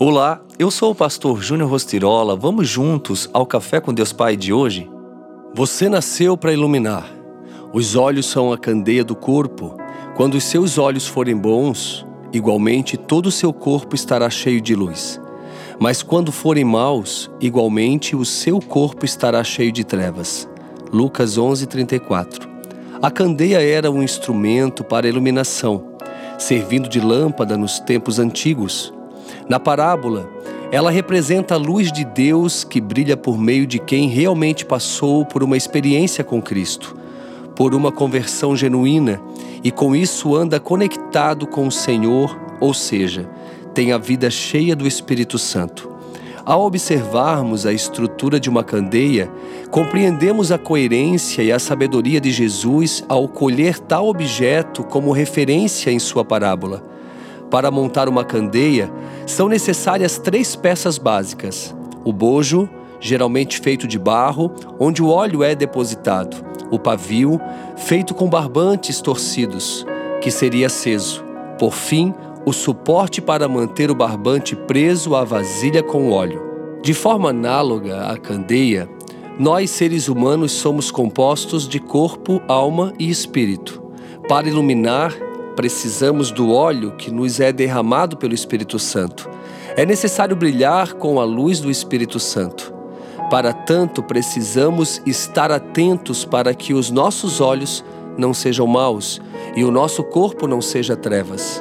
Olá, eu sou o pastor Júnior Rostirola. Vamos juntos ao Café com Deus Pai de hoje? Você nasceu para iluminar. Os olhos são a candeia do corpo. Quando os seus olhos forem bons, igualmente todo o seu corpo estará cheio de luz. Mas quando forem maus, igualmente o seu corpo estará cheio de trevas. Lucas 11:34. A candeia era um instrumento para iluminação, servindo de lâmpada nos tempos antigos. Na parábola, ela representa a luz de Deus que brilha por meio de quem realmente passou por uma experiência com Cristo, por uma conversão genuína e com isso anda conectado com o Senhor, ou seja, tem a vida cheia do Espírito Santo. Ao observarmos a estrutura de uma candeia, compreendemos a coerência e a sabedoria de Jesus ao colher tal objeto como referência em sua parábola. Para montar uma candeia, são necessárias três peças básicas: o bojo, geralmente feito de barro, onde o óleo é depositado, o pavio, feito com barbantes torcidos, que seria aceso, por fim, o suporte para manter o barbante preso à vasilha com óleo. De forma análoga à candeia, nós seres humanos somos compostos de corpo, alma e espírito. Para iluminar precisamos do óleo que nos é derramado pelo Espírito Santo. É necessário brilhar com a luz do Espírito Santo. Para tanto, precisamos estar atentos para que os nossos olhos não sejam maus e o nosso corpo não seja trevas.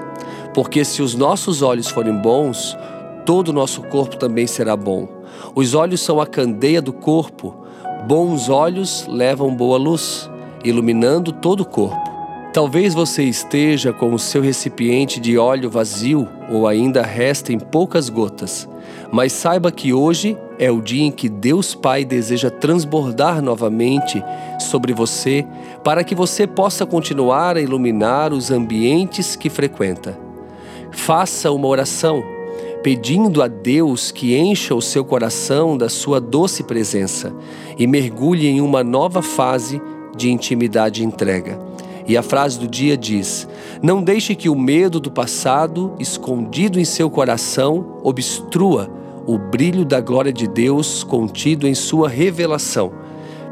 Porque se os nossos olhos forem bons, todo o nosso corpo também será bom. Os olhos são a candeia do corpo. Bons olhos levam boa luz, iluminando todo o corpo. Talvez você esteja com o seu recipiente de óleo vazio ou ainda restem poucas gotas, mas saiba que hoje é o dia em que Deus Pai deseja transbordar novamente sobre você para que você possa continuar a iluminar os ambientes que frequenta. Faça uma oração pedindo a Deus que encha o seu coração da sua doce presença e mergulhe em uma nova fase de intimidade e entrega. E a frase do dia diz: Não deixe que o medo do passado, escondido em seu coração, obstrua o brilho da glória de Deus contido em sua revelação.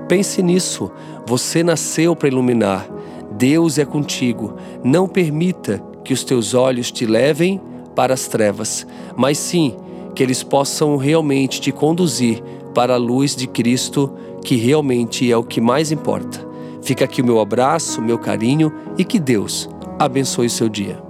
Pense nisso. Você nasceu para iluminar. Deus é contigo. Não permita que os teus olhos te levem para as trevas, mas sim que eles possam realmente te conduzir para a luz de Cristo, que realmente é o que mais importa. Fica aqui o meu abraço, meu carinho e que Deus abençoe o seu dia.